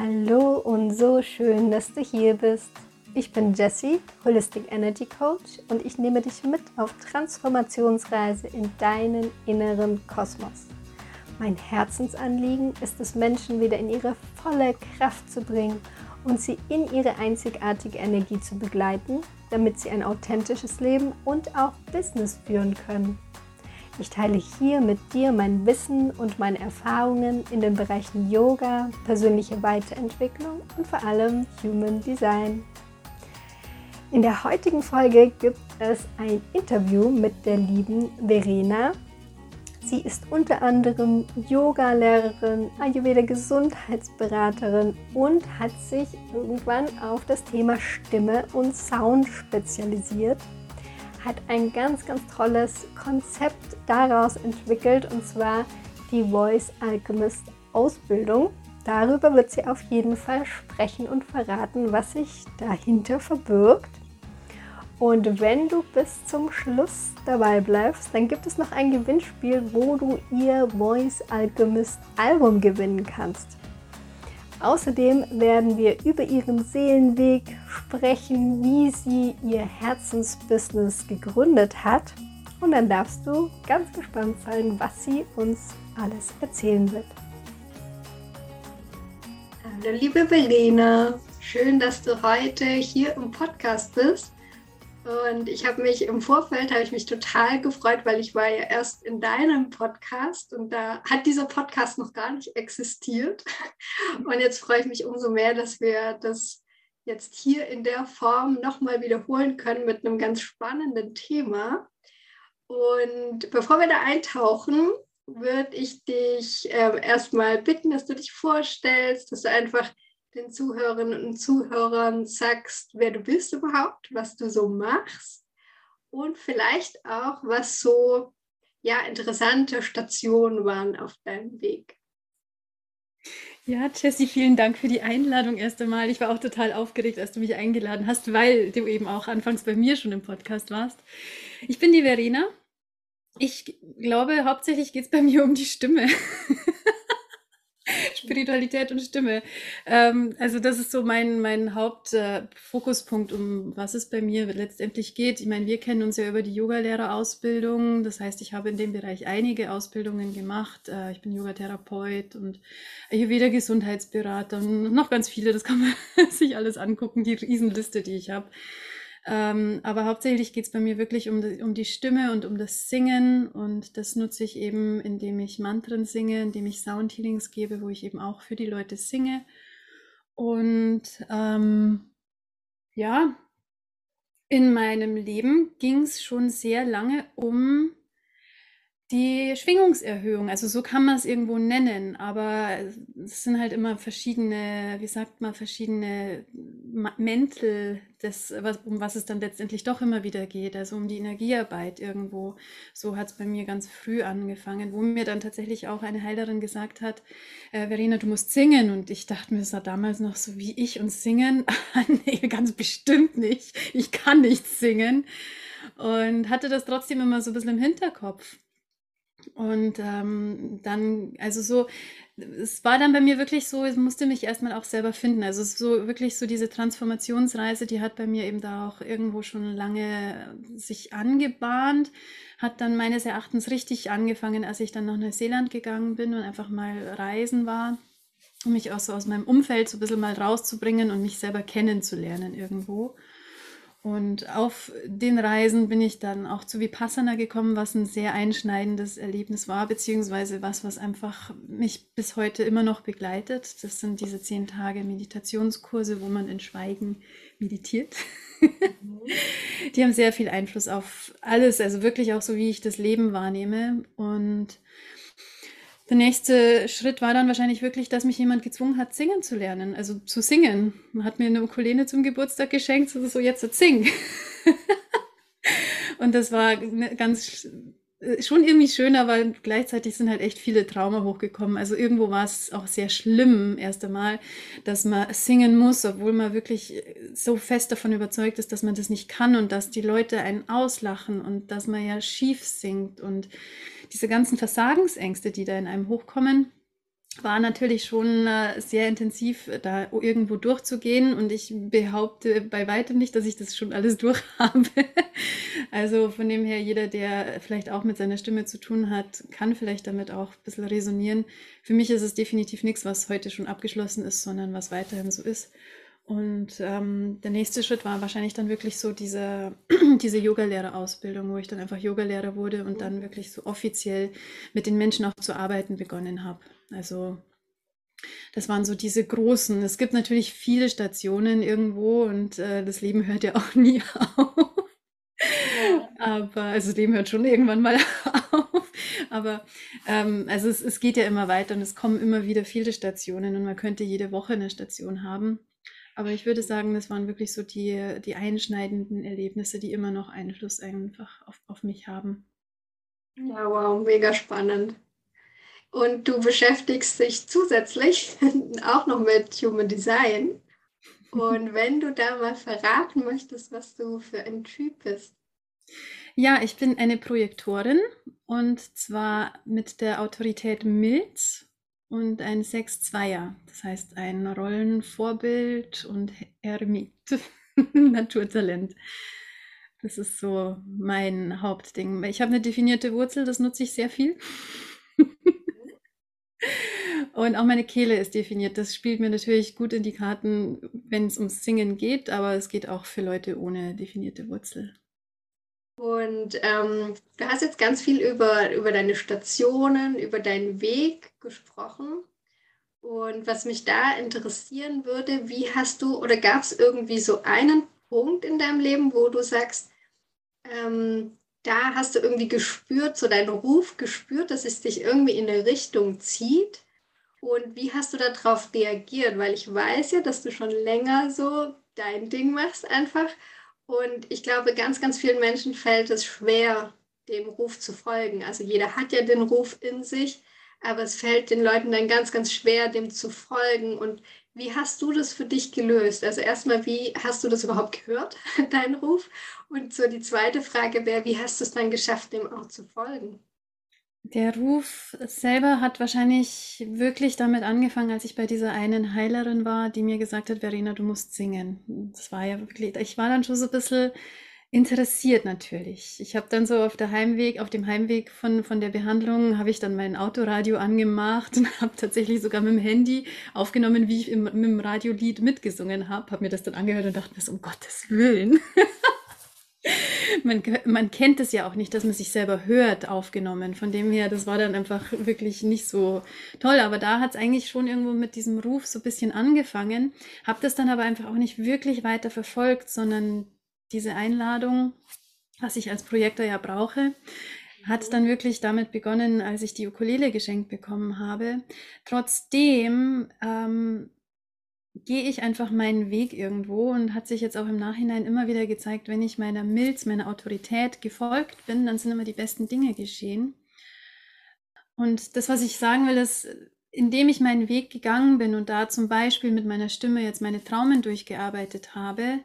Hallo und so schön, dass du hier bist. Ich bin Jessie, Holistic Energy Coach und ich nehme dich mit auf Transformationsreise in deinen inneren Kosmos. Mein Herzensanliegen ist es, Menschen wieder in ihre volle Kraft zu bringen und sie in ihre einzigartige Energie zu begleiten, damit sie ein authentisches Leben und auch Business führen können. Ich teile hier mit dir mein Wissen und meine Erfahrungen in den Bereichen Yoga, persönliche Weiterentwicklung und vor allem Human Design. In der heutigen Folge gibt es ein Interview mit der lieben Verena. Sie ist unter anderem Yoga-Lehrerin, Ayurveda-Gesundheitsberaterin und hat sich irgendwann auf das Thema Stimme und Sound spezialisiert hat ein ganz, ganz tolles Konzept daraus entwickelt und zwar die Voice Alchemist Ausbildung. Darüber wird sie auf jeden Fall sprechen und verraten, was sich dahinter verbirgt. Und wenn du bis zum Schluss dabei bleibst, dann gibt es noch ein Gewinnspiel, wo du ihr Voice Alchemist Album gewinnen kannst. Außerdem werden wir über ihren Seelenweg sprechen, wie sie ihr Herzensbusiness gegründet hat. Und dann darfst du ganz gespannt sein, was sie uns alles erzählen wird. Hallo liebe Verena, schön, dass du heute hier im Podcast bist. Und ich habe mich im Vorfeld habe ich mich total gefreut, weil ich war ja erst in deinem Podcast und da hat dieser Podcast noch gar nicht existiert. Und jetzt freue ich mich umso mehr, dass wir das jetzt hier in der Form nochmal wiederholen können mit einem ganz spannenden Thema. Und bevor wir da eintauchen, würde ich dich äh, erstmal bitten, dass du dich vorstellst, dass du einfach den Zuhörerinnen und Zuhörern sagst, wer du bist überhaupt, was du so machst und vielleicht auch, was so ja, interessante Stationen waren auf deinem Weg. Ja, Jessie, vielen Dank für die Einladung erst einmal. Ich war auch total aufgeregt, als du mich eingeladen hast, weil du eben auch anfangs bei mir schon im Podcast warst. Ich bin die Verena. Ich glaube, hauptsächlich geht es bei mir um die Stimme. Spiritualität und Stimme. Ähm, also das ist so mein, mein Hauptfokuspunkt, äh, um was es bei mir letztendlich geht. Ich meine, wir kennen uns ja über die Yogalehrerausbildung. Das heißt, ich habe in dem Bereich einige Ausbildungen gemacht. Äh, ich bin Yogatherapeut und Ayurveda Gesundheitsberater und noch ganz viele. Das kann man sich alles angucken, die Riesenliste, die ich habe. Ähm, aber hauptsächlich geht es bei mir wirklich um die, um die Stimme und um das Singen. Und das nutze ich eben, indem ich Mantren singe, indem ich Soundhealings gebe, wo ich eben auch für die Leute singe. Und ähm, ja, in meinem Leben ging es schon sehr lange um die Schwingungserhöhung, also so kann man es irgendwo nennen, aber es sind halt immer verschiedene, wie sagt man, verschiedene Mäntel, des, um was es dann letztendlich doch immer wieder geht, also um die Energiearbeit irgendwo. So hat es bei mir ganz früh angefangen, wo mir dann tatsächlich auch eine Heilerin gesagt hat, äh, Verena, du musst singen. Und ich dachte mir, es war damals noch so wie ich und singen. nee, ganz bestimmt nicht. Ich kann nicht singen. Und hatte das trotzdem immer so ein bisschen im Hinterkopf. Und ähm, dann, also so, es war dann bei mir wirklich so, ich musste mich erstmal auch selber finden. Also es ist so wirklich so diese Transformationsreise, die hat bei mir eben da auch irgendwo schon lange sich angebahnt, hat dann meines Erachtens richtig angefangen, als ich dann nach Neuseeland gegangen bin und einfach mal reisen war, um mich auch so aus meinem Umfeld so ein bisschen mal rauszubringen und mich selber kennenzulernen irgendwo. Und auf den Reisen bin ich dann auch zu Vipassana gekommen, was ein sehr einschneidendes Erlebnis war, beziehungsweise was, was einfach mich bis heute immer noch begleitet. Das sind diese zehn Tage Meditationskurse, wo man in Schweigen meditiert. Mhm. Die haben sehr viel Einfluss auf alles, also wirklich auch so, wie ich das Leben wahrnehme. Und der nächste Schritt war dann wahrscheinlich wirklich, dass mich jemand gezwungen hat, singen zu lernen, also zu singen. Man hat mir eine Ukulele zum Geburtstag geschenkt, so, so jetzt sing. und das war ganz äh, schon irgendwie schön, aber gleichzeitig sind halt echt viele Trauma hochgekommen. Also irgendwo war es auch sehr schlimm erst einmal, dass man singen muss, obwohl man wirklich so fest davon überzeugt ist, dass man das nicht kann und dass die Leute einen auslachen und dass man ja schief singt und diese ganzen Versagensängste, die da in einem hochkommen, war natürlich schon äh, sehr intensiv, da irgendwo durchzugehen. Und ich behaupte bei weitem nicht, dass ich das schon alles durch habe. also von dem her, jeder, der vielleicht auch mit seiner Stimme zu tun hat, kann vielleicht damit auch ein bisschen resonieren. Für mich ist es definitiv nichts, was heute schon abgeschlossen ist, sondern was weiterhin so ist. Und ähm, der nächste Schritt war wahrscheinlich dann wirklich so diese, diese Yogalehrerausbildung, wo ich dann einfach Yogalehrer wurde und dann wirklich so offiziell mit den Menschen auch zu arbeiten begonnen habe. Also das waren so diese großen. Es gibt natürlich viele Stationen irgendwo und äh, das Leben hört ja auch nie auf. Aber, also das Leben hört schon irgendwann mal auf. Aber ähm, also es, es geht ja immer weiter und es kommen immer wieder viele Stationen und man könnte jede Woche eine Station haben. Aber ich würde sagen, das waren wirklich so die, die einschneidenden Erlebnisse, die immer noch Einfluss einfach auf, auf mich haben. Ja, wow, mega spannend. Und du beschäftigst dich zusätzlich auch noch mit Human Design. Und wenn du da mal verraten möchtest, was du für ein Typ bist. Ja, ich bin eine Projektorin und zwar mit der Autorität Milz und ein 6-2er, das heißt ein Rollenvorbild und Eremit, Naturtalent. Das ist so mein Hauptding. Ich habe eine definierte Wurzel, das nutze ich sehr viel. und auch meine Kehle ist definiert. Das spielt mir natürlich gut in die Karten, wenn es ums Singen geht, aber es geht auch für Leute ohne definierte Wurzel. Und ähm, du hast jetzt ganz viel über, über deine Stationen, über deinen Weg gesprochen. Und was mich da interessieren würde, wie hast du oder gab es irgendwie so einen Punkt in deinem Leben, wo du sagst, ähm, da hast du irgendwie gespürt, so deinen Ruf gespürt, dass es dich irgendwie in eine Richtung zieht? Und wie hast du darauf reagiert? Weil ich weiß ja, dass du schon länger so dein Ding machst einfach. Und ich glaube, ganz, ganz vielen Menschen fällt es schwer, dem Ruf zu folgen. Also jeder hat ja den Ruf in sich, aber es fällt den Leuten dann ganz, ganz schwer, dem zu folgen. Und wie hast du das für dich gelöst? Also erstmal, wie hast du das überhaupt gehört, deinen Ruf? Und so die zweite Frage wäre, wie hast du es dann geschafft, dem auch zu folgen? Der Ruf selber hat wahrscheinlich wirklich damit angefangen, als ich bei dieser einen Heilerin war, die mir gesagt hat, Verena, du musst singen. Das war ja wirklich, ich war dann schon so ein bisschen interessiert natürlich. Ich habe dann so auf der Heimweg, auf dem Heimweg von, von der Behandlung, habe ich dann mein Autoradio angemacht und habe tatsächlich sogar mit dem Handy aufgenommen, wie ich im, mit dem Radiolied mitgesungen habe, habe mir das dann angehört und dachte mir so, um Gottes Willen. man, man kennt es ja auch nicht, dass man sich selber hört, aufgenommen. Von dem her, das war dann einfach wirklich nicht so toll. Aber da hat es eigentlich schon irgendwo mit diesem Ruf so ein bisschen angefangen. Habe das dann aber einfach auch nicht wirklich weiter verfolgt, sondern diese Einladung, was ich als Projektor ja brauche, hat dann wirklich damit begonnen, als ich die Ukulele geschenkt bekommen habe. Trotzdem ähm, gehe ich einfach meinen Weg irgendwo und hat sich jetzt auch im Nachhinein immer wieder gezeigt, wenn ich meiner Milz, meiner Autorität gefolgt bin, dann sind immer die besten Dinge geschehen. Und das, was ich sagen will, ist, indem ich meinen Weg gegangen bin und da zum Beispiel mit meiner Stimme jetzt meine Traumen durchgearbeitet habe,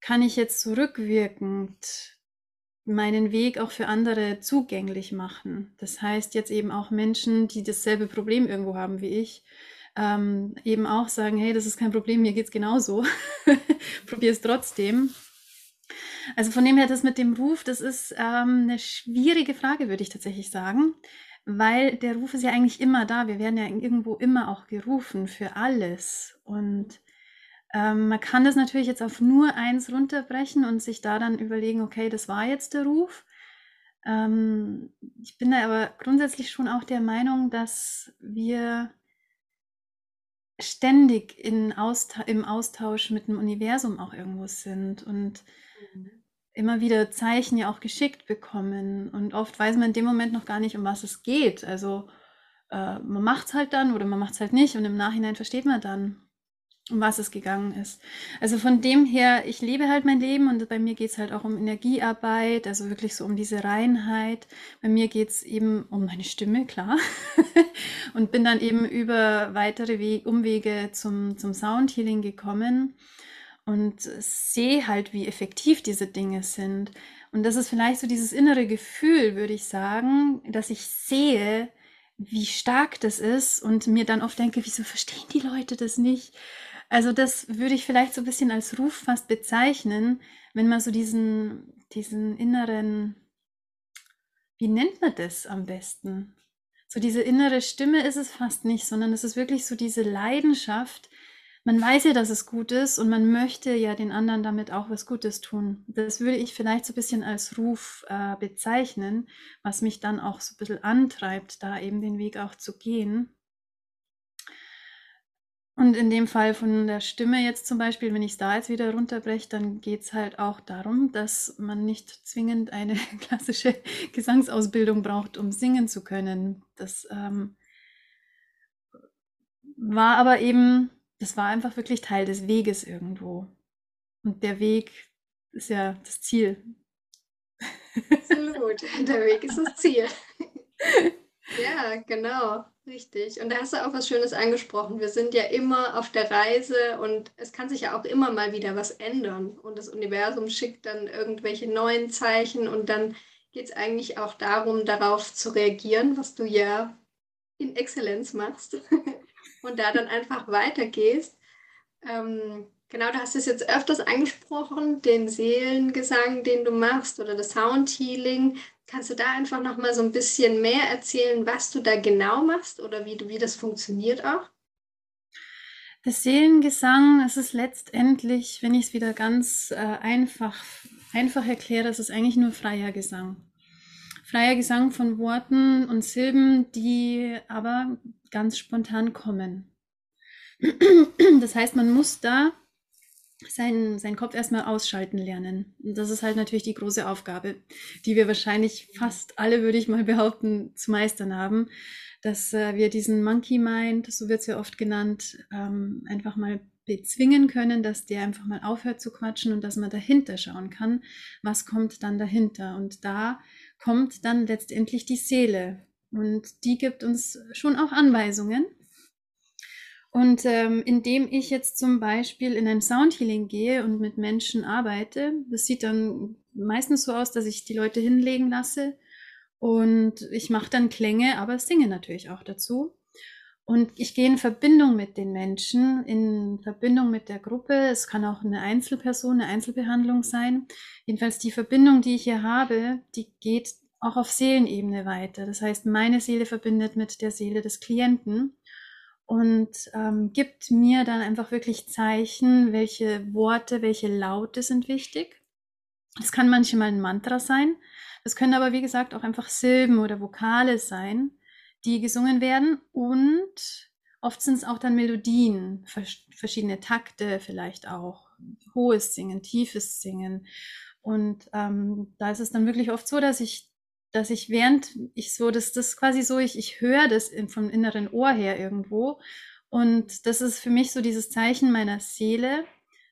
kann ich jetzt zurückwirkend meinen Weg auch für andere zugänglich machen. Das heißt jetzt eben auch Menschen, die dasselbe Problem irgendwo haben wie ich, ähm, eben auch sagen, hey, das ist kein Problem, mir geht es genauso. Probier es trotzdem. Also von dem her, das mit dem Ruf, das ist ähm, eine schwierige Frage, würde ich tatsächlich sagen, weil der Ruf ist ja eigentlich immer da. Wir werden ja irgendwo immer auch gerufen für alles. Und ähm, man kann das natürlich jetzt auf nur eins runterbrechen und sich da dann überlegen, okay, das war jetzt der Ruf. Ähm, ich bin da aber grundsätzlich schon auch der Meinung, dass wir ständig in Austa im Austausch mit dem Universum auch irgendwo sind und mhm. immer wieder Zeichen ja auch geschickt bekommen. Und oft weiß man in dem Moment noch gar nicht, um was es geht. Also äh, man macht es halt dann oder man macht es halt nicht und im Nachhinein versteht man dann, um was es gegangen ist. Also von dem her, ich lebe halt mein Leben und bei mir geht es halt auch um Energiearbeit, also wirklich so um diese Reinheit. Bei mir geht es eben um meine Stimme, klar. und bin dann eben über weitere Weg, Umwege zum, zum Soundhealing gekommen und sehe halt, wie effektiv diese Dinge sind. Und das ist vielleicht so dieses innere Gefühl, würde ich sagen, dass ich sehe, wie stark das ist und mir dann oft denke, wieso verstehen die Leute das nicht? Also das würde ich vielleicht so ein bisschen als Ruf fast bezeichnen, wenn man so diesen, diesen inneren, wie nennt man das am besten? So diese innere Stimme ist es fast nicht, sondern es ist wirklich so diese Leidenschaft. Man weiß ja, dass es gut ist und man möchte ja den anderen damit auch was Gutes tun. Das würde ich vielleicht so ein bisschen als Ruf äh, bezeichnen, was mich dann auch so ein bisschen antreibt, da eben den Weg auch zu gehen. Und in dem Fall von der Stimme jetzt zum Beispiel, wenn ich es da jetzt wieder runterbreche, dann geht es halt auch darum, dass man nicht zwingend eine klassische Gesangsausbildung braucht, um singen zu können. Das ähm, war aber eben, das war einfach wirklich Teil des Weges irgendwo. Und der Weg ist ja das Ziel. Absolut, der Weg ist das Ziel. Ja, genau, richtig. Und da hast du auch was Schönes angesprochen. Wir sind ja immer auf der Reise und es kann sich ja auch immer mal wieder was ändern. Und das Universum schickt dann irgendwelche neuen Zeichen und dann geht es eigentlich auch darum, darauf zu reagieren, was du ja in Exzellenz machst und da dann einfach weitergehst. Ähm, genau, du hast es jetzt öfters angesprochen, den Seelengesang, den du machst oder das Soundhealing. Kannst du da einfach noch mal so ein bisschen mehr erzählen, was du da genau machst oder wie, wie das funktioniert auch? Das Seelengesang, es ist letztendlich, wenn ich es wieder ganz äh, einfach, einfach erkläre, es ist eigentlich nur freier Gesang. Freier Gesang von Worten und Silben, die aber ganz spontan kommen. Das heißt, man muss da seinen, seinen Kopf erstmal ausschalten lernen. Und das ist halt natürlich die große Aufgabe, die wir wahrscheinlich fast alle, würde ich mal behaupten, zu meistern haben, dass äh, wir diesen Monkey Mind, so wird es ja oft genannt, ähm, einfach mal bezwingen können, dass der einfach mal aufhört zu quatschen und dass man dahinter schauen kann, was kommt dann dahinter. Und da kommt dann letztendlich die Seele. Und die gibt uns schon auch Anweisungen, und ähm, indem ich jetzt zum Beispiel in ein Soundhealing gehe und mit Menschen arbeite, das sieht dann meistens so aus, dass ich die Leute hinlegen lasse und ich mache dann Klänge, aber singe natürlich auch dazu. Und ich gehe in Verbindung mit den Menschen, in Verbindung mit der Gruppe. Es kann auch eine Einzelperson, eine Einzelbehandlung sein. Jedenfalls die Verbindung, die ich hier habe, die geht auch auf Seelenebene weiter. Das heißt, meine Seele verbindet mit der Seele des Klienten und ähm, gibt mir dann einfach wirklich Zeichen, welche Worte, welche Laute sind wichtig. Das kann manchmal ein Mantra sein. Das können aber, wie gesagt, auch einfach Silben oder Vokale sein, die gesungen werden. Und oft sind es auch dann Melodien, verschiedene Takte vielleicht auch, hohes Singen, tiefes Singen. Und ähm, da ist es dann wirklich oft so, dass ich dass ich während ich so, das quasi so, ich, ich höre das vom inneren Ohr her irgendwo. Und das ist für mich so dieses Zeichen meiner Seele,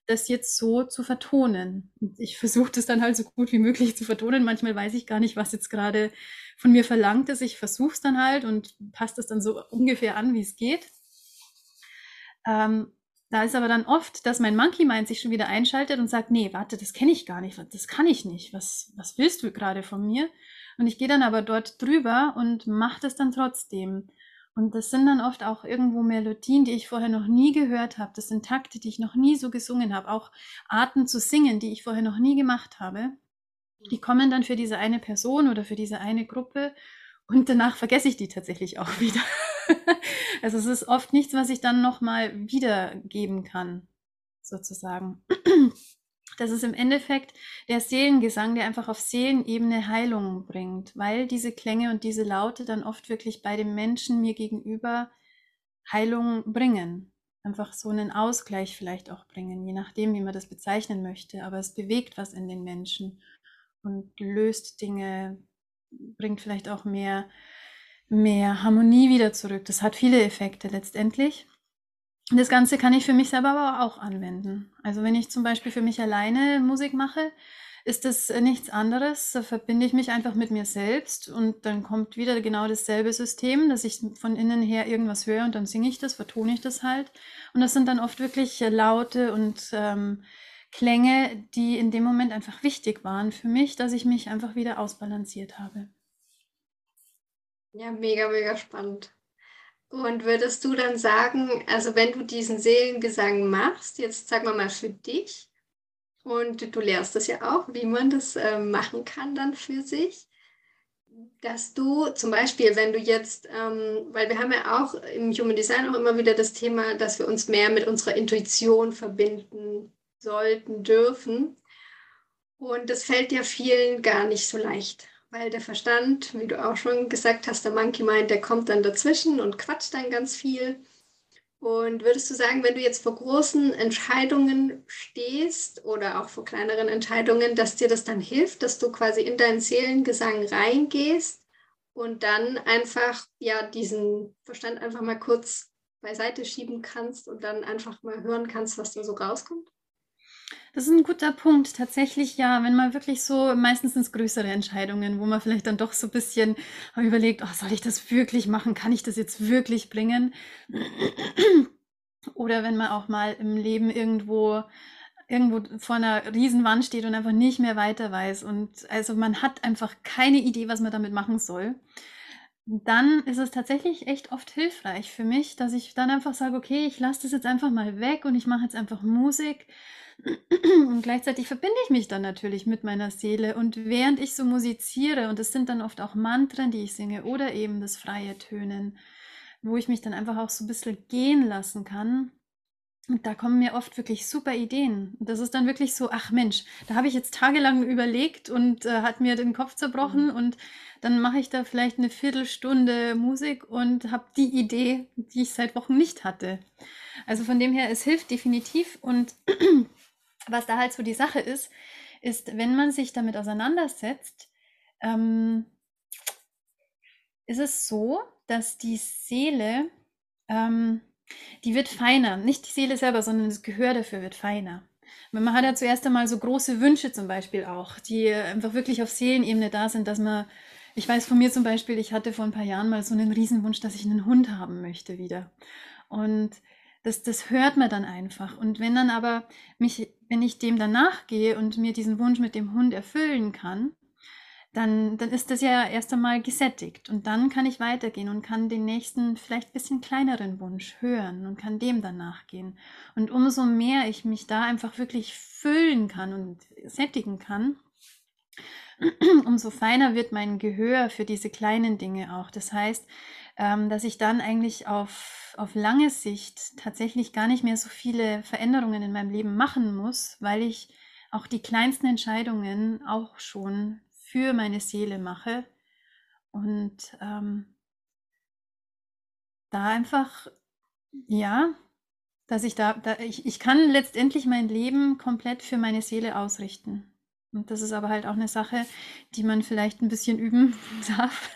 das jetzt so zu vertonen. Und ich versuche das dann halt so gut wie möglich zu vertonen. Manchmal weiß ich gar nicht, was jetzt gerade von mir verlangt ist. Ich versuche es dann halt und passe das dann so ungefähr an, wie es geht. Ähm, da ist aber dann oft, dass mein Monkey Mind sich schon wieder einschaltet und sagt, nee, warte, das kenne ich gar nicht, das kann ich nicht. Was, was willst du gerade von mir? Und ich gehe dann aber dort drüber und mache das dann trotzdem. Und das sind dann oft auch irgendwo Melodien, die ich vorher noch nie gehört habe. Das sind Takte, die ich noch nie so gesungen habe. Auch Arten zu singen, die ich vorher noch nie gemacht habe. Die kommen dann für diese eine Person oder für diese eine Gruppe und danach vergesse ich die tatsächlich auch wieder. also es ist oft nichts, was ich dann nochmal wiedergeben kann, sozusagen. Das ist im Endeffekt der Seelengesang, der einfach auf Seelenebene Heilung bringt, weil diese Klänge und diese Laute dann oft wirklich bei dem Menschen mir gegenüber Heilung bringen. Einfach so einen Ausgleich vielleicht auch bringen, je nachdem, wie man das bezeichnen möchte. Aber es bewegt was in den Menschen und löst Dinge, bringt vielleicht auch mehr, mehr Harmonie wieder zurück. Das hat viele Effekte letztendlich. Das Ganze kann ich für mich selber aber auch anwenden. Also wenn ich zum Beispiel für mich alleine Musik mache, ist das nichts anderes. Da verbinde ich mich einfach mit mir selbst und dann kommt wieder genau dasselbe System, dass ich von innen her irgendwas höre und dann singe ich das, vertone ich das halt. Und das sind dann oft wirklich Laute und ähm, Klänge, die in dem Moment einfach wichtig waren für mich, dass ich mich einfach wieder ausbalanciert habe. Ja, mega, mega spannend. Und würdest du dann sagen, also wenn du diesen Seelengesang machst, jetzt sagen wir mal für dich, und du lehrst das ja auch, wie man das äh, machen kann dann für sich, dass du zum Beispiel, wenn du jetzt, ähm, weil wir haben ja auch im Human Design auch immer wieder das Thema, dass wir uns mehr mit unserer Intuition verbinden sollten, dürfen. Und das fällt ja vielen gar nicht so leicht, weil der Verstand, wie du auch schon gesagt hast, der Monkey Mind, der kommt dann dazwischen und quatscht dann ganz viel. Und würdest du sagen, wenn du jetzt vor großen Entscheidungen stehst oder auch vor kleineren Entscheidungen, dass dir das dann hilft, dass du quasi in deinen Seelengesang reingehst und dann einfach ja diesen Verstand einfach mal kurz beiseite schieben kannst und dann einfach mal hören kannst, was da so rauskommt? Das ist ein guter Punkt. Tatsächlich ja, wenn man wirklich so, meistens sind größere Entscheidungen, wo man vielleicht dann doch so ein bisschen überlegt, oh, soll ich das wirklich machen? Kann ich das jetzt wirklich bringen? Oder wenn man auch mal im Leben irgendwo irgendwo vor einer Riesenwand steht und einfach nicht mehr weiter weiß und also man hat einfach keine Idee, was man damit machen soll. Dann ist es tatsächlich echt oft hilfreich für mich, dass ich dann einfach sage, okay, ich lasse das jetzt einfach mal weg und ich mache jetzt einfach Musik und gleichzeitig verbinde ich mich dann natürlich mit meiner Seele. Und während ich so musiziere, und es sind dann oft auch Mantren, die ich singe, oder eben das freie Tönen, wo ich mich dann einfach auch so ein bisschen gehen lassen kann. Und da kommen mir oft wirklich super Ideen. Und das ist dann wirklich so, ach Mensch, da habe ich jetzt tagelang überlegt und äh, hat mir den Kopf zerbrochen mhm. und dann mache ich da vielleicht eine Viertelstunde Musik und habe die Idee, die ich seit Wochen nicht hatte. Also von dem her, es hilft definitiv und was da halt so die Sache ist, ist, wenn man sich damit auseinandersetzt, ähm, ist es so, dass die Seele, ähm, die wird feiner. Nicht die Seele selber, sondern das Gehör dafür wird feiner. Man hat ja zuerst einmal so große Wünsche zum Beispiel auch, die einfach wirklich auf Seelenebene da sind, dass man, ich weiß von mir zum Beispiel, ich hatte vor ein paar Jahren mal so einen Riesenwunsch, dass ich einen Hund haben möchte wieder. Und das, das hört man dann einfach. Und wenn dann aber mich, wenn ich dem danach gehe und mir diesen Wunsch mit dem Hund erfüllen kann, dann, dann ist das ja erst einmal gesättigt. Und dann kann ich weitergehen und kann den nächsten, vielleicht ein bisschen kleineren Wunsch hören und kann dem dann nachgehen. Und umso mehr ich mich da einfach wirklich füllen kann und sättigen kann, umso feiner wird mein Gehör für diese kleinen Dinge auch. Das heißt, ähm, dass ich dann eigentlich auf, auf lange Sicht tatsächlich gar nicht mehr so viele Veränderungen in meinem Leben machen muss, weil ich auch die kleinsten Entscheidungen auch schon für meine Seele mache und ähm, da einfach, ja, dass ich da, da ich, ich kann letztendlich mein Leben komplett für meine Seele ausrichten. Und das ist aber halt auch eine Sache, die man vielleicht ein bisschen üben darf.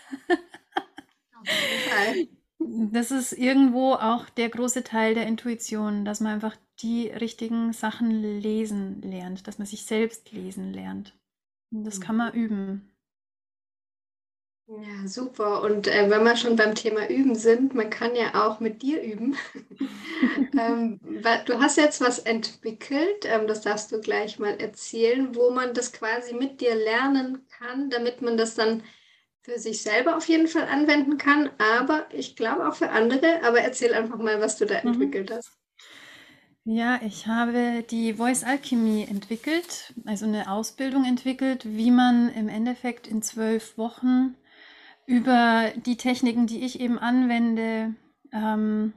Das ist irgendwo auch der große Teil der Intuition, dass man einfach die richtigen Sachen lesen lernt, dass man sich selbst lesen lernt. Und das kann man üben. Ja, super. Und äh, wenn wir schon beim Thema Üben sind, man kann ja auch mit dir üben. ähm, du hast jetzt was entwickelt, ähm, das darfst du gleich mal erzählen, wo man das quasi mit dir lernen kann, damit man das dann für sich selber auf jeden Fall anwenden kann, aber ich glaube auch für andere. Aber erzähl einfach mal, was du da mhm. entwickelt hast. Ja, ich habe die Voice Alchemy entwickelt, also eine Ausbildung entwickelt, wie man im Endeffekt in zwölf Wochen über die Techniken, die ich eben anwende, ähm,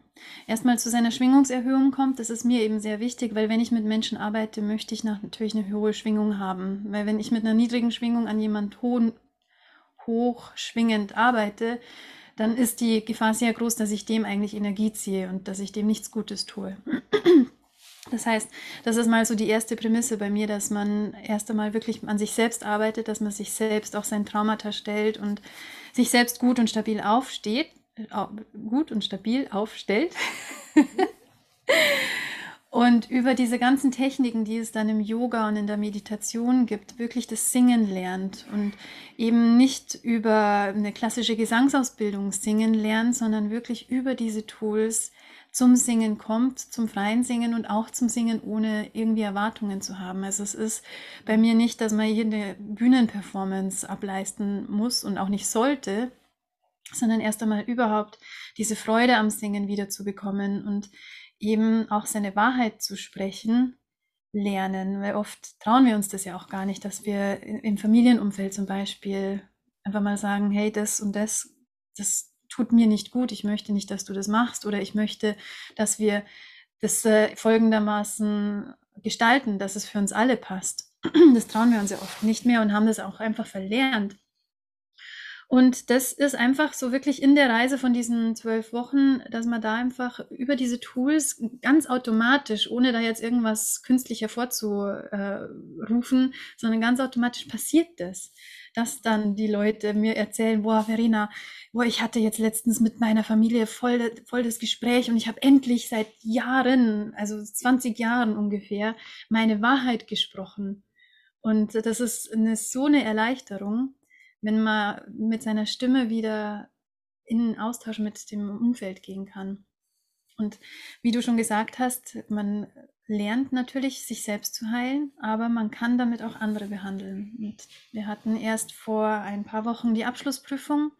erstmal zu seiner Schwingungserhöhung kommt. Das ist mir eben sehr wichtig, weil wenn ich mit Menschen arbeite, möchte ich natürlich eine hohe Schwingung haben. Weil wenn ich mit einer niedrigen Schwingung an jemand hohen hochschwingend arbeite, dann ist die Gefahr sehr groß, dass ich dem eigentlich Energie ziehe und dass ich dem nichts Gutes tue. Das heißt, das ist mal so die erste Prämisse bei mir, dass man erst einmal wirklich an sich selbst arbeitet, dass man sich selbst auch sein Traumata stellt und sich selbst gut und stabil aufsteht, gut und stabil aufstellt. Und über diese ganzen Techniken, die es dann im Yoga und in der Meditation gibt, wirklich das Singen lernt und eben nicht über eine klassische Gesangsausbildung singen lernt, sondern wirklich über diese Tools zum Singen kommt, zum freien Singen und auch zum Singen, ohne irgendwie Erwartungen zu haben. Also es ist bei mir nicht, dass man hier eine Bühnenperformance ableisten muss und auch nicht sollte, sondern erst einmal überhaupt diese Freude am Singen wiederzubekommen und eben auch seine Wahrheit zu sprechen lernen, weil oft trauen wir uns das ja auch gar nicht, dass wir im Familienumfeld zum Beispiel einfach mal sagen, hey, das und das, das tut mir nicht gut, ich möchte nicht, dass du das machst oder ich möchte, dass wir das äh, folgendermaßen gestalten, dass es für uns alle passt. Das trauen wir uns ja oft nicht mehr und haben das auch einfach verlernt. Und das ist einfach so wirklich in der Reise von diesen zwölf Wochen, dass man da einfach über diese Tools ganz automatisch, ohne da jetzt irgendwas künstlich hervorzurufen, sondern ganz automatisch passiert das, dass dann die Leute mir erzählen, boah, Verena, boah, ich hatte jetzt letztens mit meiner Familie voll, voll das Gespräch und ich habe endlich seit Jahren, also 20 Jahren ungefähr, meine Wahrheit gesprochen. Und das ist eine, so eine Erleichterung wenn man mit seiner Stimme wieder in Austausch mit dem Umfeld gehen kann. Und wie du schon gesagt hast, man lernt natürlich, sich selbst zu heilen, aber man kann damit auch andere behandeln. Und wir hatten erst vor ein paar Wochen die Abschlussprüfung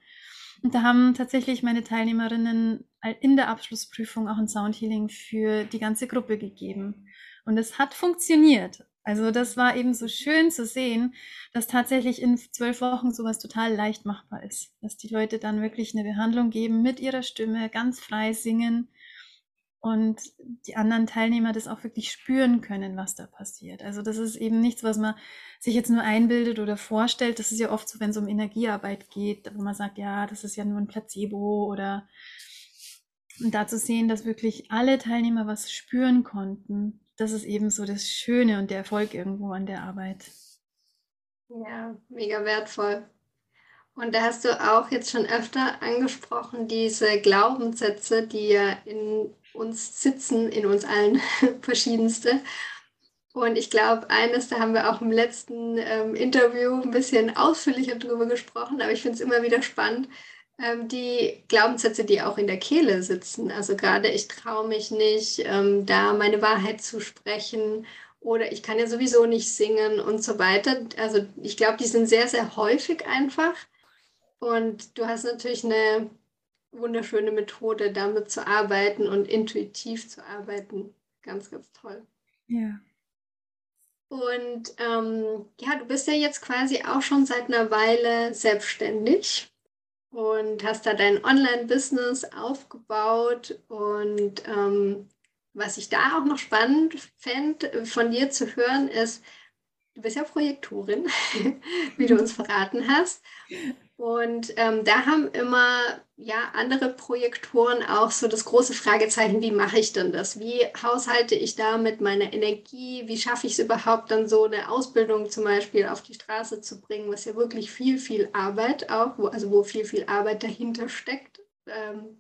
und da haben tatsächlich meine Teilnehmerinnen in der Abschlussprüfung auch ein Soundhealing für die ganze Gruppe gegeben. Und es hat funktioniert. Also das war eben so schön zu sehen, dass tatsächlich in zwölf Wochen sowas total leicht machbar ist. Dass die Leute dann wirklich eine Behandlung geben mit ihrer Stimme, ganz frei singen und die anderen Teilnehmer das auch wirklich spüren können, was da passiert. Also das ist eben nichts, was man sich jetzt nur einbildet oder vorstellt. Das ist ja oft so, wenn es um Energiearbeit geht, wo man sagt, ja, das ist ja nur ein Placebo oder und da zu sehen, dass wirklich alle Teilnehmer was spüren konnten das ist eben so das Schöne und der Erfolg irgendwo an der Arbeit. Ja, mega wertvoll. Und da hast du auch jetzt schon öfter angesprochen, diese Glaubenssätze, die ja in uns sitzen, in uns allen verschiedenste. Und ich glaube, eines, da haben wir auch im letzten ähm, Interview ein bisschen ausführlicher drüber gesprochen, aber ich finde es immer wieder spannend, die Glaubenssätze, die auch in der Kehle sitzen. Also gerade ich traue mich nicht, ähm, da meine Wahrheit zu sprechen oder ich kann ja sowieso nicht singen und so weiter. Also ich glaube, die sind sehr, sehr häufig einfach. Und du hast natürlich eine wunderschöne Methode, damit zu arbeiten und intuitiv zu arbeiten. Ganz, ganz toll. Ja. Und ähm, ja, du bist ja jetzt quasi auch schon seit einer Weile selbstständig und hast da dein Online-Business aufgebaut. Und ähm, was ich da auch noch spannend fände, von dir zu hören, ist, du bist ja Projektorin, wie du uns verraten hast. Und ähm, da haben immer ja andere Projektoren auch so das große Fragezeichen, wie mache ich denn das? Wie haushalte ich da mit meiner Energie? Wie schaffe ich es überhaupt dann so eine Ausbildung zum Beispiel auf die Straße zu bringen, was ja wirklich viel, viel Arbeit auch, wo, also wo viel, viel Arbeit dahinter steckt. Ähm,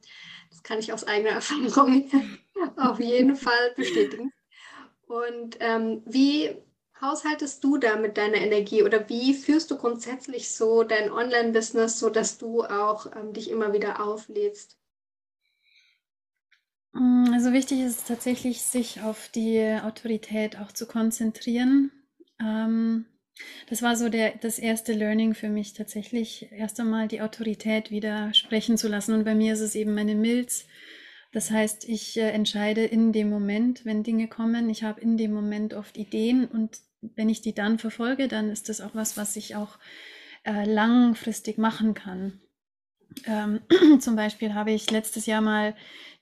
das kann ich aus eigener Erfahrung auf jeden Fall bestätigen. Und ähm, wie haushaltest du da mit deiner Energie oder wie führst du grundsätzlich so dein Online-Business, so dass du auch ähm, dich immer wieder auflädst? Mm, also wichtig ist es tatsächlich, sich auf die Autorität auch zu konzentrieren. Ähm, das war so der, das erste Learning für mich tatsächlich, erst einmal die Autorität wieder sprechen zu lassen. Und bei mir ist es eben meine Milz. Das heißt, ich äh, entscheide in dem Moment, wenn Dinge kommen. Ich habe in dem Moment oft Ideen und wenn ich die dann verfolge, dann ist das auch was, was ich auch äh, langfristig machen kann. Ähm, zum Beispiel habe ich letztes Jahr mal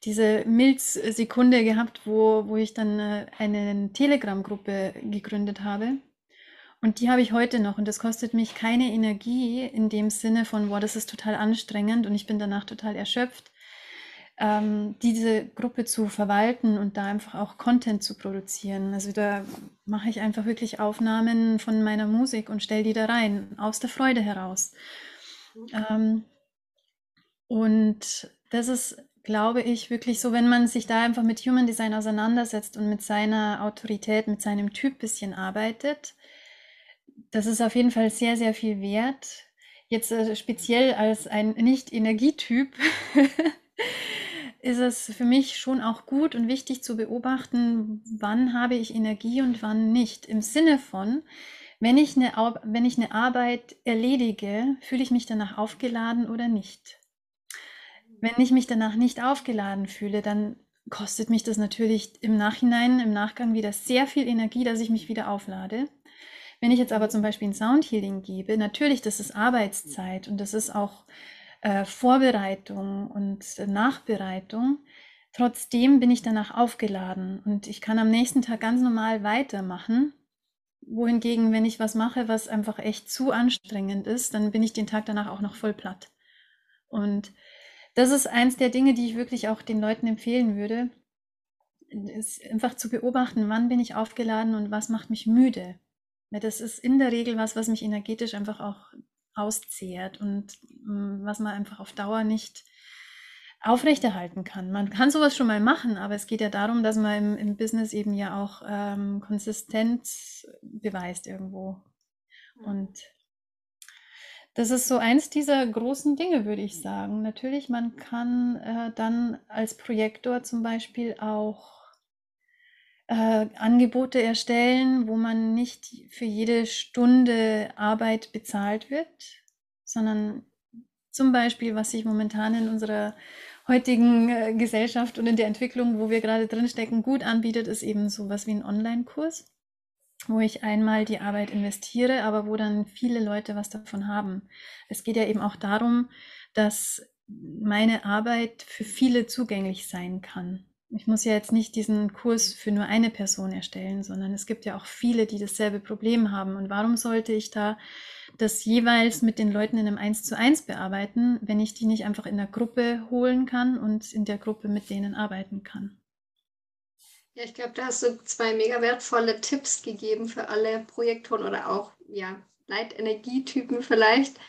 diese Milz-Sekunde gehabt, wo, wo ich dann äh, eine Telegram-Gruppe gegründet habe. Und die habe ich heute noch und das kostet mich keine Energie in dem Sinne von, wow, das ist total anstrengend und ich bin danach total erschöpft, ähm, diese Gruppe zu verwalten und da einfach auch Content zu produzieren. Also da mache ich einfach wirklich Aufnahmen von meiner Musik und stelle die da rein, aus der Freude heraus. Ähm, und das ist, glaube ich, wirklich so, wenn man sich da einfach mit Human Design auseinandersetzt und mit seiner Autorität, mit seinem Typ bisschen arbeitet, das ist auf jeden Fall sehr, sehr viel wert. Jetzt äh, speziell als ein Nicht-Energietyp ist es für mich schon auch gut und wichtig zu beobachten, wann habe ich Energie und wann nicht. Im Sinne von, wenn ich eine, wenn ich eine Arbeit erledige, fühle ich mich danach aufgeladen oder nicht. Wenn ich mich danach nicht aufgeladen fühle, dann kostet mich das natürlich im Nachhinein, im Nachgang wieder sehr viel Energie, dass ich mich wieder auflade. Wenn ich jetzt aber zum Beispiel ein Soundhealing gebe, natürlich, das ist Arbeitszeit und das ist auch äh, Vorbereitung und Nachbereitung. Trotzdem bin ich danach aufgeladen und ich kann am nächsten Tag ganz normal weitermachen. Wohingegen, wenn ich was mache, was einfach echt zu anstrengend ist, dann bin ich den Tag danach auch noch voll platt. Und das ist eins der Dinge, die ich wirklich auch den Leuten empfehlen würde, ist einfach zu beobachten, wann bin ich aufgeladen und was macht mich müde. Ja, das ist in der Regel was, was mich energetisch einfach auch auszehrt und mm, was man einfach auf Dauer nicht aufrechterhalten kann. Man kann sowas schon mal machen, aber es geht ja darum, dass man im, im Business eben ja auch ähm, Konsistenz beweist irgendwo. Und das ist so eins dieser großen Dinge, würde ich sagen. Natürlich, man kann äh, dann als Projektor zum Beispiel auch äh, Angebote erstellen, wo man nicht für jede Stunde Arbeit bezahlt wird, sondern zum Beispiel, was sich momentan in unserer heutigen äh, Gesellschaft und in der Entwicklung, wo wir gerade drinstecken, gut anbietet, ist eben so was wie ein Online-Kurs wo ich einmal die Arbeit investiere, aber wo dann viele Leute was davon haben. Es geht ja eben auch darum, dass meine Arbeit für viele zugänglich sein kann. Ich muss ja jetzt nicht diesen Kurs für nur eine Person erstellen, sondern es gibt ja auch viele, die dasselbe Problem haben. Und warum sollte ich da das jeweils mit den Leuten in einem Eins zu eins bearbeiten, wenn ich die nicht einfach in der Gruppe holen kann und in der Gruppe mit denen arbeiten kann? Ja, ich glaube, da hast du zwei mega wertvolle Tipps gegeben für alle Projektoren oder auch ja, Leitenergietypen vielleicht.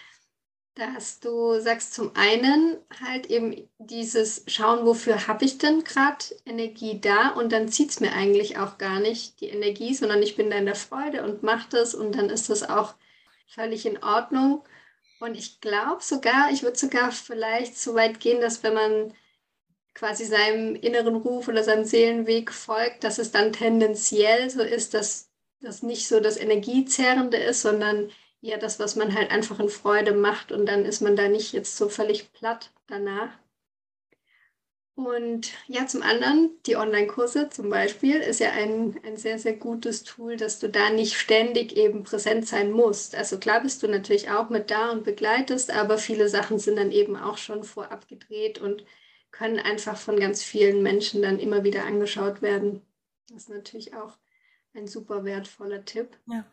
Dass du sagst, zum einen halt eben dieses Schauen, wofür habe ich denn gerade Energie da und dann zieht es mir eigentlich auch gar nicht die Energie, sondern ich bin da in der Freude und mache das und dann ist das auch völlig in Ordnung. Und ich glaube sogar, ich würde sogar vielleicht so weit gehen, dass wenn man quasi seinem inneren Ruf oder seinem Seelenweg folgt, dass es dann tendenziell so ist, dass das nicht so das Energiezerrende ist, sondern eher das, was man halt einfach in Freude macht und dann ist man da nicht jetzt so völlig platt danach. Und ja, zum anderen, die Online-Kurse zum Beispiel ist ja ein, ein sehr, sehr gutes Tool, dass du da nicht ständig eben präsent sein musst. Also klar bist du natürlich auch mit da und begleitest, aber viele Sachen sind dann eben auch schon vorab gedreht und können einfach von ganz vielen Menschen dann immer wieder angeschaut werden. Das ist natürlich auch ein super wertvoller Tipp. Ja.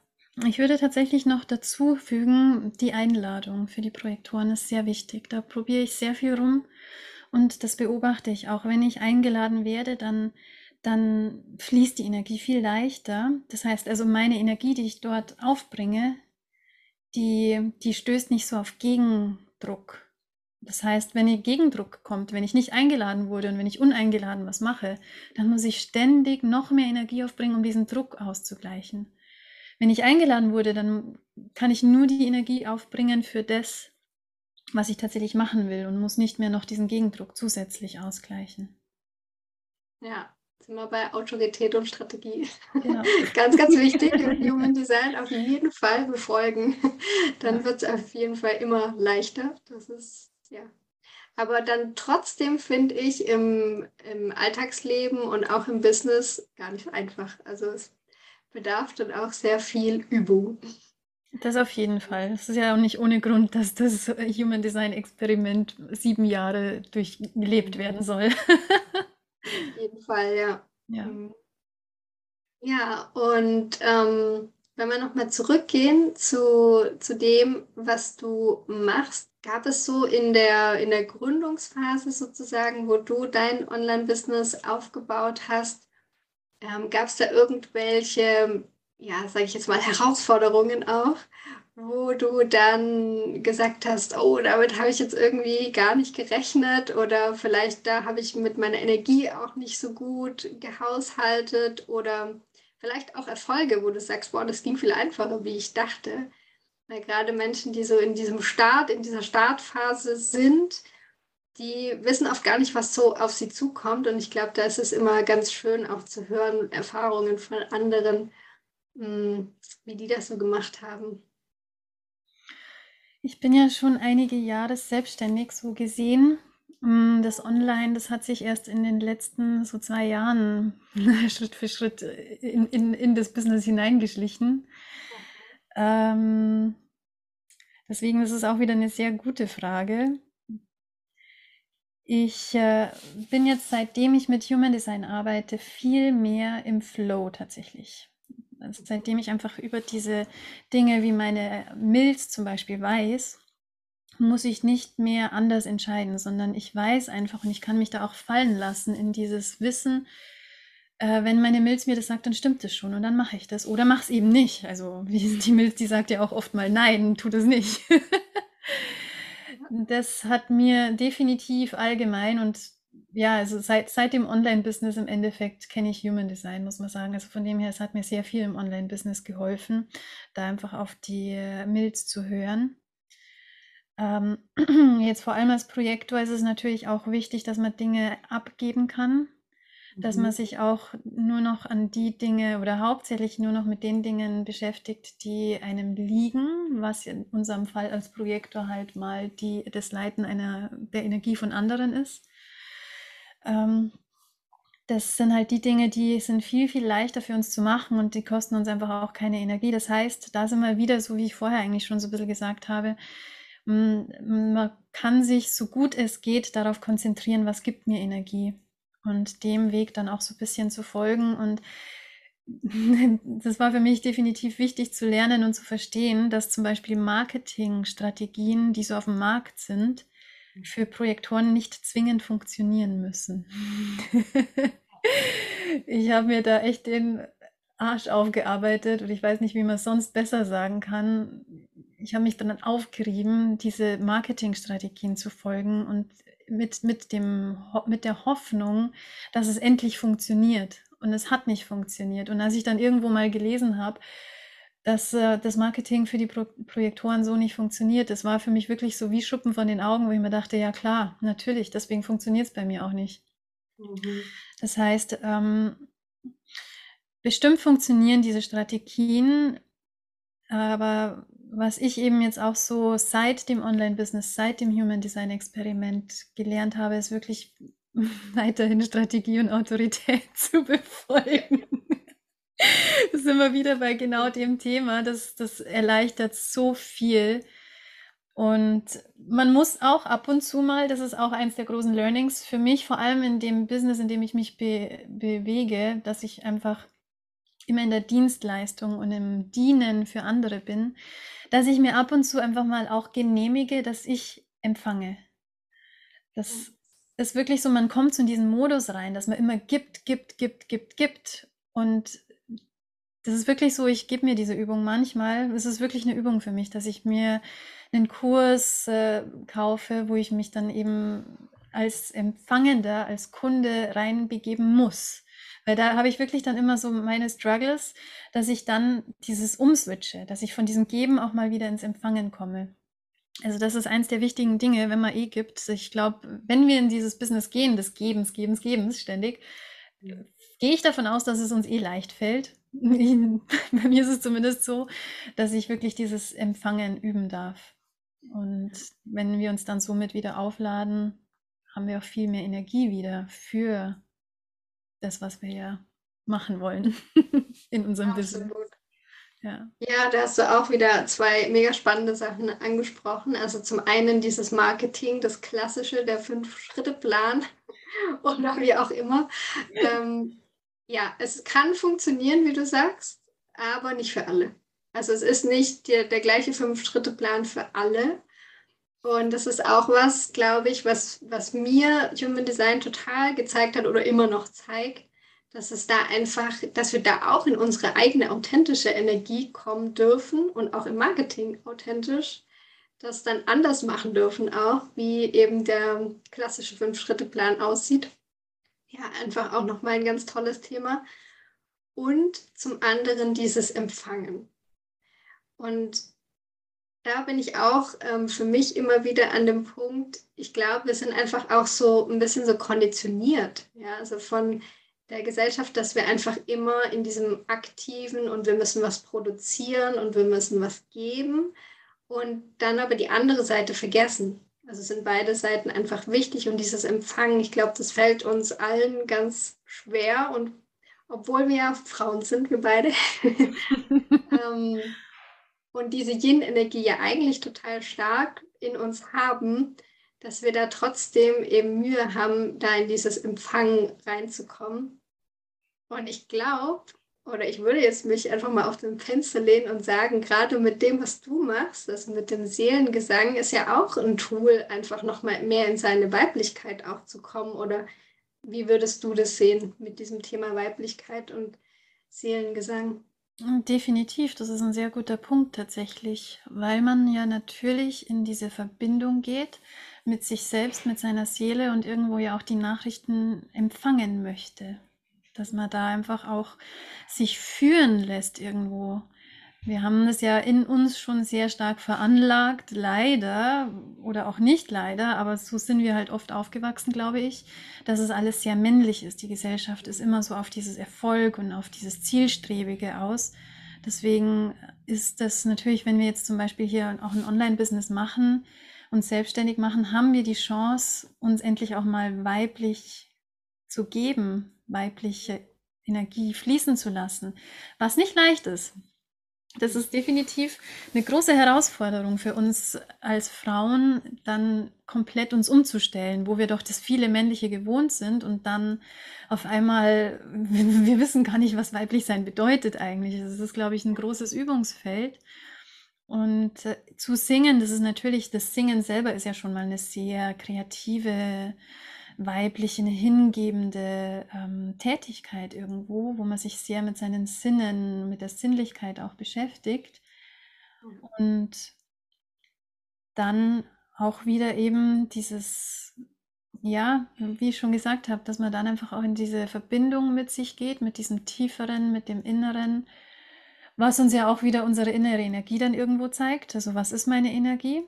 Ich würde tatsächlich noch dazu fügen, die Einladung für die Projektoren ist sehr wichtig. Da probiere ich sehr viel rum und das beobachte ich. Auch wenn ich eingeladen werde, dann, dann fließt die Energie viel leichter. Das heißt also, meine Energie, die ich dort aufbringe, die, die stößt nicht so auf Gegendruck. Das heißt, wenn ihr Gegendruck kommt, wenn ich nicht eingeladen wurde und wenn ich uneingeladen was mache, dann muss ich ständig noch mehr Energie aufbringen, um diesen Druck auszugleichen. Wenn ich eingeladen wurde, dann kann ich nur die Energie aufbringen für das, was ich tatsächlich machen will und muss nicht mehr noch diesen Gegendruck zusätzlich ausgleichen. Ja, sind wir bei Autorität und Strategie. Genau. ganz, ganz wichtig im Human Design auf jeden Fall befolgen. Dann wird es auf jeden Fall immer leichter. Das ist ja. Aber dann trotzdem finde ich im, im Alltagsleben und auch im Business gar nicht einfach. Also es bedarf dann auch sehr viel Übung. Das auf jeden Fall. Es ist ja auch nicht ohne Grund, dass das Human Design Experiment sieben Jahre durchgelebt werden soll. auf jeden Fall, ja. Ja, mhm. ja und ähm, wenn wir nochmal zurückgehen zu, zu dem, was du machst, Gab es so in der, in der Gründungsphase sozusagen, wo du dein Online-Business aufgebaut hast, ähm, gab es da irgendwelche, ja, sage ich jetzt mal, Herausforderungen auch, wo du dann gesagt hast, oh, damit habe ich jetzt irgendwie gar nicht gerechnet oder vielleicht da habe ich mit meiner Energie auch nicht so gut gehaushaltet oder vielleicht auch Erfolge, wo du sagst, boah, das ging viel einfacher, wie ich dachte. Weil gerade Menschen, die so in diesem Start, in dieser Startphase sind, die wissen oft gar nicht, was so auf sie zukommt. Und ich glaube, da ist es immer ganz schön auch zu hören, Erfahrungen von anderen, hm, wie die das so gemacht haben. Ich bin ja schon einige Jahre selbstständig so gesehen Mm, das Online, das hat sich erst in den letzten so zwei Jahren Schritt für Schritt in, in, in das Business hineingeschlichen. Ähm, deswegen ist es auch wieder eine sehr gute Frage. Ich äh, bin jetzt, seitdem ich mit Human Design arbeite, viel mehr im Flow tatsächlich. Also seitdem ich einfach über diese Dinge wie meine Milz zum Beispiel weiß, muss ich nicht mehr anders entscheiden, sondern ich weiß einfach und ich kann mich da auch fallen lassen in dieses Wissen, äh, wenn meine Milz mir das sagt, dann stimmt es schon und dann mache ich das oder mache es eben nicht. Also die Milz, die sagt ja auch oft mal nein, tut es nicht. das hat mir definitiv allgemein und ja, also seit, seit dem Online-Business im Endeffekt kenne ich Human Design, muss man sagen. Also von dem her, es hat mir sehr viel im Online-Business geholfen, da einfach auf die Milz zu hören. Ähm, jetzt vor allem als Projektor ist es natürlich auch wichtig, dass man Dinge abgeben kann, dass man mhm. sich auch nur noch an die Dinge oder hauptsächlich nur noch mit den Dingen beschäftigt, die einem liegen, was in unserem Fall als Projektor halt mal die, das Leiten einer, der Energie von anderen ist. Ähm, das sind halt die Dinge, die sind viel, viel leichter für uns zu machen und die kosten uns einfach auch keine Energie. Das heißt, da sind wir wieder, so wie ich vorher eigentlich schon so ein bisschen gesagt habe, man kann sich so gut es geht darauf konzentrieren, was gibt mir Energie und dem Weg dann auch so ein bisschen zu folgen und das war für mich definitiv wichtig zu lernen und zu verstehen, dass zum Beispiel Marketingstrategien, die so auf dem Markt sind, für Projektoren nicht zwingend funktionieren müssen. ich habe mir da echt den Arsch aufgearbeitet und ich weiß nicht, wie man es sonst besser sagen kann. Ich habe mich dann aufgerieben, diese Marketingstrategien zu folgen und mit, mit, dem, mit der Hoffnung, dass es endlich funktioniert. Und es hat nicht funktioniert. Und als ich dann irgendwo mal gelesen habe, dass äh, das Marketing für die Pro Projektoren so nicht funktioniert, das war für mich wirklich so wie Schuppen von den Augen, wo ich mir dachte, ja klar, natürlich, deswegen funktioniert es bei mir auch nicht. Mhm. Das heißt, ähm, Bestimmt funktionieren diese Strategien, aber was ich eben jetzt auch so seit dem Online-Business, seit dem Human Design Experiment gelernt habe, ist wirklich weiterhin Strategie und Autorität zu befolgen. Das sind wir wieder bei genau dem Thema. Das, das erleichtert so viel. Und man muss auch ab und zu mal, das ist auch eins der großen Learnings für mich, vor allem in dem Business, in dem ich mich be bewege, dass ich einfach immer in der Dienstleistung und im Dienen für andere bin, dass ich mir ab und zu einfach mal auch genehmige, dass ich empfange. Das ist wirklich so, man kommt so in diesen Modus rein, dass man immer gibt, gibt, gibt, gibt, gibt. Und das ist wirklich so, ich gebe mir diese Übung manchmal. Es ist wirklich eine Übung für mich, dass ich mir einen Kurs äh, kaufe, wo ich mich dann eben als Empfangender, als Kunde reinbegeben muss. Weil da habe ich wirklich dann immer so meine Struggles, dass ich dann dieses umswitche, dass ich von diesem Geben auch mal wieder ins Empfangen komme. Also das ist eins der wichtigen Dinge, wenn man eh gibt. Ich glaube, wenn wir in dieses Business gehen, des Gebens, Gebens, Gebens ständig, gehe ich davon aus, dass es uns eh leicht fällt. Bei mir ist es zumindest so, dass ich wirklich dieses Empfangen üben darf. Und wenn wir uns dann somit wieder aufladen, haben wir auch viel mehr Energie wieder für das, was wir ja machen wollen in unserem Absolut. Business. Ja. ja, da hast du auch wieder zwei mega spannende Sachen angesprochen. Also zum einen dieses Marketing, das klassische, der Fünf-Schritte-Plan oder wie auch immer. Ähm, ja, es kann funktionieren, wie du sagst, aber nicht für alle. Also es ist nicht der, der gleiche Fünf-Schritte-Plan für alle. Und das ist auch was, glaube ich, was, was mir Human Design total gezeigt hat oder immer noch zeigt, dass es da einfach, dass wir da auch in unsere eigene authentische Energie kommen dürfen und auch im Marketing authentisch das dann anders machen dürfen, auch wie eben der klassische Fünf-Schritte-Plan aussieht. Ja, einfach auch nochmal ein ganz tolles Thema. Und zum anderen dieses Empfangen. Und da bin ich auch ähm, für mich immer wieder an dem Punkt, ich glaube, wir sind einfach auch so ein bisschen so konditioniert, ja, also von der Gesellschaft, dass wir einfach immer in diesem aktiven und wir müssen was produzieren und wir müssen was geben und dann aber die andere Seite vergessen. Also sind beide Seiten einfach wichtig und dieses Empfangen, ich glaube, das fällt uns allen ganz schwer und obwohl wir ja Frauen sind, wir beide. ähm, und diese Yin-Energie ja eigentlich total stark in uns haben, dass wir da trotzdem eben Mühe haben, da in dieses Empfangen reinzukommen. Und ich glaube, oder ich würde jetzt mich einfach mal auf den Fenster lehnen und sagen, gerade mit dem, was du machst, also mit dem Seelengesang, ist ja auch ein Tool, einfach nochmal mehr in seine Weiblichkeit auch zu kommen. Oder wie würdest du das sehen mit diesem Thema Weiblichkeit und Seelengesang? Definitiv, das ist ein sehr guter Punkt tatsächlich, weil man ja natürlich in diese Verbindung geht mit sich selbst, mit seiner Seele und irgendwo ja auch die Nachrichten empfangen möchte dass man da einfach auch sich führen lässt irgendwo. Wir haben es ja in uns schon sehr stark veranlagt, leider oder auch nicht leider, aber so sind wir halt oft aufgewachsen, glaube ich, dass es alles sehr männlich ist. Die Gesellschaft ist immer so auf dieses Erfolg und auf dieses Zielstrebige aus. Deswegen ist das natürlich, wenn wir jetzt zum Beispiel hier auch ein Online-Business machen und selbstständig machen, haben wir die Chance, uns endlich auch mal weiblich zu geben, weibliche Energie fließen zu lassen, was nicht leicht ist. Das ist definitiv eine große Herausforderung für uns als Frauen, dann komplett uns umzustellen, wo wir doch das viele männliche gewohnt sind und dann auf einmal, wir wissen gar nicht, was weiblich sein bedeutet eigentlich. Das ist, glaube ich, ein großes Übungsfeld. Und äh, zu singen, das ist natürlich, das Singen selber ist ja schon mal eine sehr kreative weibliche, eine hingebende ähm, Tätigkeit irgendwo, wo man sich sehr mit seinen Sinnen, mit der Sinnlichkeit auch beschäftigt. Und dann auch wieder eben dieses, ja, wie ich schon gesagt habe, dass man dann einfach auch in diese Verbindung mit sich geht, mit diesem Tieferen, mit dem Inneren, was uns ja auch wieder unsere innere Energie dann irgendwo zeigt. Also was ist meine Energie?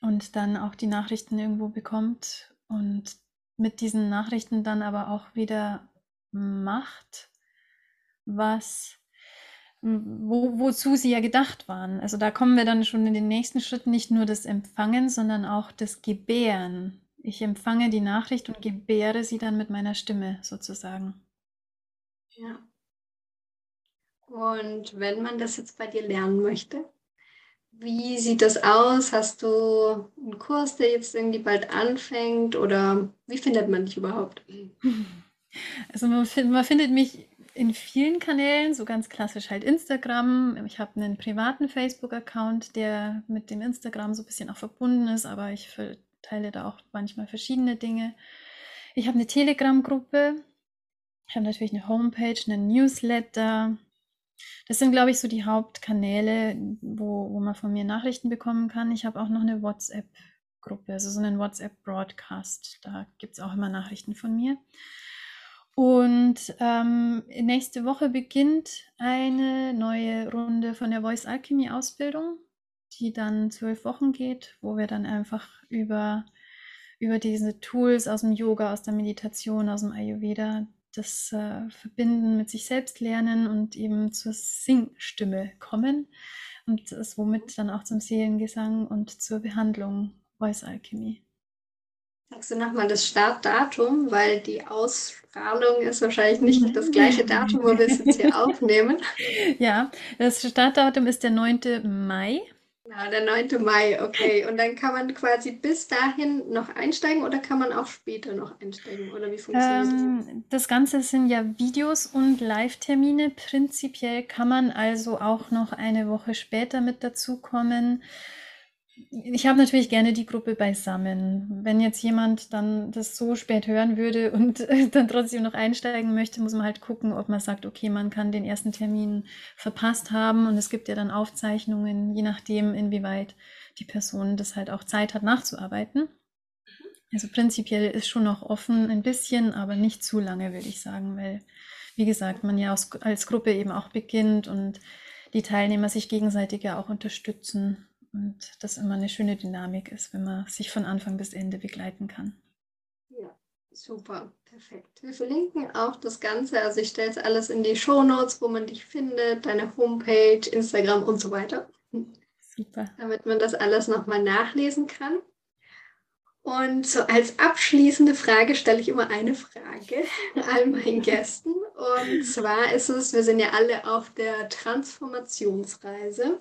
Und dann auch die Nachrichten irgendwo bekommt, und mit diesen Nachrichten dann aber auch wieder macht, was wo, wozu sie ja gedacht waren. Also da kommen wir dann schon in den nächsten Schritt nicht nur das Empfangen, sondern auch das Gebären. Ich empfange die Nachricht und gebäre sie dann mit meiner Stimme sozusagen. Ja. Und wenn man das jetzt bei dir lernen möchte, wie sieht das aus? Hast du einen Kurs, der jetzt irgendwie bald anfängt oder wie findet man dich überhaupt? Also man, find, man findet mich in vielen Kanälen, so ganz klassisch halt Instagram. Ich habe einen privaten Facebook-Account, der mit dem Instagram so ein bisschen auch verbunden ist, aber ich teile da auch manchmal verschiedene Dinge. Ich habe eine Telegram-Gruppe. Ich habe natürlich eine Homepage, einen Newsletter. Das sind, glaube ich, so die Hauptkanäle, wo, wo man von mir Nachrichten bekommen kann. Ich habe auch noch eine WhatsApp-Gruppe, also so einen WhatsApp-Broadcast. Da gibt es auch immer Nachrichten von mir. Und ähm, nächste Woche beginnt eine neue Runde von der Voice Alchemy Ausbildung, die dann zwölf Wochen geht, wo wir dann einfach über, über diese Tools aus dem Yoga, aus der Meditation, aus dem Ayurveda das äh, Verbinden mit sich selbst lernen und eben zur Singstimme kommen und das womit dann auch zum Seelengesang und zur Behandlung Voice Alchemy. Sagst du nochmal das Startdatum, weil die Ausstrahlung ist wahrscheinlich nicht das gleiche Datum, wo wir es jetzt hier aufnehmen. Ja, das Startdatum ist der 9. Mai Genau, der 9. Mai, okay. Und dann kann man quasi bis dahin noch einsteigen oder kann man auch später noch einsteigen? Oder wie funktioniert ähm, das? Das Ganze sind ja Videos und Live-Termine. Prinzipiell kann man also auch noch eine Woche später mit dazukommen ich habe natürlich gerne die Gruppe beisammen. Wenn jetzt jemand dann das so spät hören würde und dann trotzdem noch einsteigen möchte, muss man halt gucken, ob man sagt, okay, man kann den ersten Termin verpasst haben und es gibt ja dann Aufzeichnungen, je nachdem, inwieweit die Person das halt auch Zeit hat nachzuarbeiten. Also prinzipiell ist schon noch offen ein bisschen, aber nicht zu lange, würde ich sagen, weil, wie gesagt, man ja als Gruppe eben auch beginnt und die Teilnehmer sich gegenseitig ja auch unterstützen und das immer eine schöne Dynamik ist, wenn man sich von Anfang bis Ende begleiten kann. Ja, super, perfekt. Wir verlinken auch das Ganze. Also ich stelle es alles in die Show Notes, wo man dich findet, deine Homepage, Instagram und so weiter. Super. Damit man das alles nochmal nachlesen kann. Und so als abschließende Frage stelle ich immer eine Frage all meinen Gästen. Und zwar ist es, wir sind ja alle auf der Transformationsreise.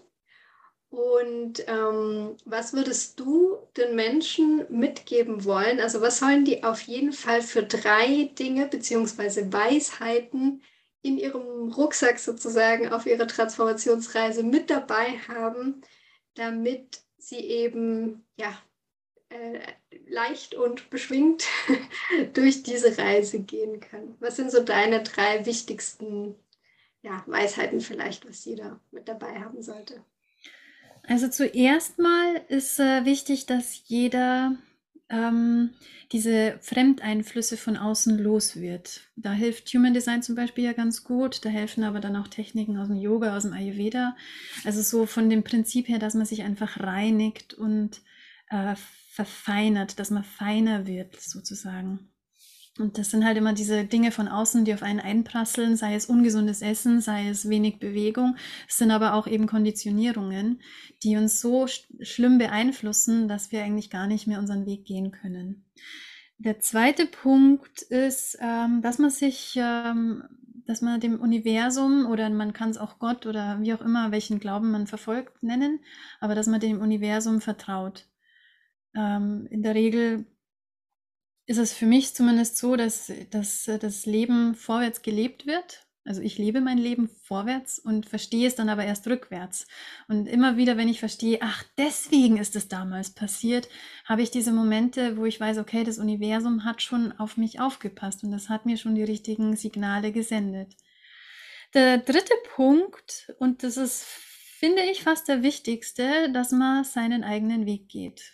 Und ähm, was würdest du den Menschen mitgeben wollen? Also was sollen die auf jeden Fall für drei Dinge bzw. Weisheiten in ihrem Rucksack sozusagen auf ihrer Transformationsreise mit dabei haben, damit sie eben ja, äh, leicht und beschwingt durch diese Reise gehen können? Was sind so deine drei wichtigsten ja, Weisheiten vielleicht, was jeder mit dabei haben sollte? Also zuerst mal ist äh, wichtig, dass jeder ähm, diese Fremdeinflüsse von außen los wird. Da hilft Human Design zum Beispiel ja ganz gut. Da helfen aber dann auch Techniken aus dem Yoga, aus dem Ayurveda. Also so von dem Prinzip her, dass man sich einfach reinigt und äh, verfeinert, dass man feiner wird sozusagen. Und das sind halt immer diese Dinge von außen, die auf einen einprasseln, sei es ungesundes Essen, sei es wenig Bewegung. Es sind aber auch eben Konditionierungen, die uns so sch schlimm beeinflussen, dass wir eigentlich gar nicht mehr unseren Weg gehen können. Der zweite Punkt ist, ähm, dass man sich, ähm, dass man dem Universum oder man kann es auch Gott oder wie auch immer, welchen Glauben man verfolgt, nennen, aber dass man dem Universum vertraut. Ähm, in der Regel ist es für mich zumindest so, dass, dass das Leben vorwärts gelebt wird. Also ich lebe mein Leben vorwärts und verstehe es dann aber erst rückwärts. Und immer wieder, wenn ich verstehe, ach, deswegen ist es damals passiert, habe ich diese Momente, wo ich weiß, okay, das Universum hat schon auf mich aufgepasst und das hat mir schon die richtigen Signale gesendet. Der dritte Punkt, und das ist, finde ich, fast der wichtigste, dass man seinen eigenen Weg geht.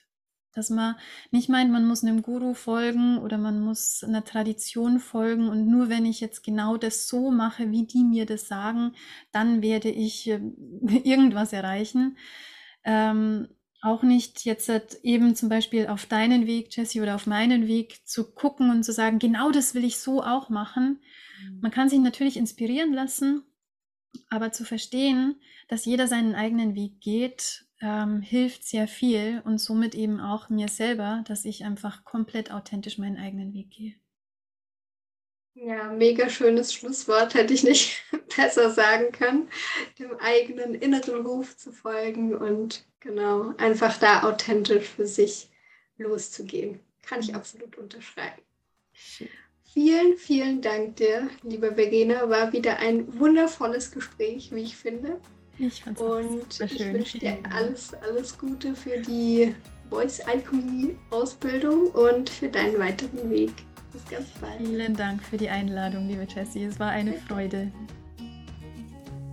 Dass man nicht meint, man muss einem Guru folgen oder man muss einer Tradition folgen und nur wenn ich jetzt genau das so mache, wie die mir das sagen, dann werde ich äh, irgendwas erreichen. Ähm, auch nicht jetzt halt eben zum Beispiel auf deinen Weg, Jesse, oder auf meinen Weg zu gucken und zu sagen, genau das will ich so auch machen. Mhm. Man kann sich natürlich inspirieren lassen, aber zu verstehen, dass jeder seinen eigenen Weg geht ähm, hilft sehr viel und somit eben auch mir selber, dass ich einfach komplett authentisch meinen eigenen Weg gehe. Ja, mega schönes Schlusswort, hätte ich nicht besser sagen können, dem eigenen inneren Ruf zu folgen und genau, einfach da authentisch für sich loszugehen. Kann ich mhm. absolut unterschreiben. Vielen, vielen Dank dir, liebe Verena. War wieder ein wundervolles Gespräch, wie ich finde. Ich fand's Und schön. ich wünsche dir alles, alles Gute für die Voice Alchemy Ausbildung und für deinen weiteren Weg. Bis ganz bald. Vielen Dank für die Einladung, liebe Jessie. Es war eine Freude.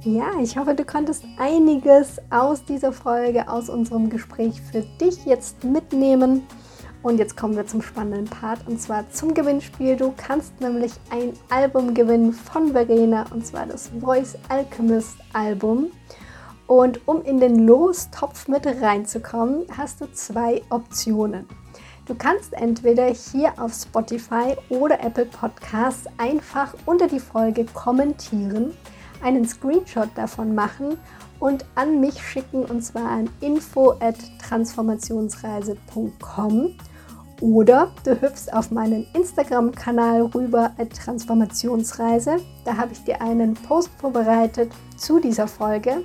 Ja, ich hoffe, du konntest einiges aus dieser Folge, aus unserem Gespräch für dich jetzt mitnehmen. Und jetzt kommen wir zum spannenden Part und zwar zum Gewinnspiel. Du kannst nämlich ein Album gewinnen von Verena und zwar das Voice Alchemist Album. Und um in den Lostopf mit reinzukommen, hast du zwei Optionen. Du kannst entweder hier auf Spotify oder Apple Podcasts einfach unter die Folge kommentieren, einen Screenshot davon machen und an mich schicken und zwar an info at transformationsreise.com oder du hüpfst auf meinen Instagram-Kanal rüber at Transformationsreise. Da habe ich dir einen Post vorbereitet zu dieser Folge.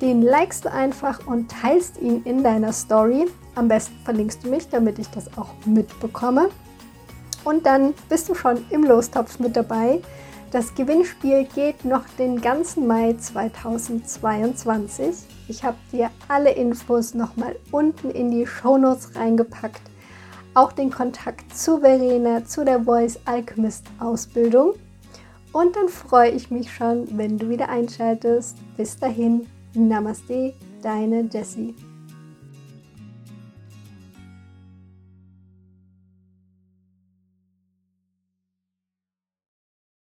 Den likest du einfach und teilst ihn in deiner Story. Am besten verlinkst du mich, damit ich das auch mitbekomme. Und dann bist du schon im Lostopf mit dabei. Das Gewinnspiel geht noch den ganzen Mai 2022. Ich habe dir alle Infos nochmal unten in die Shownotes reingepackt auch den Kontakt zu Verena, zu der Voice Alchemist Ausbildung. Und dann freue ich mich schon, wenn du wieder einschaltest. Bis dahin, Namaste, deine Jessie.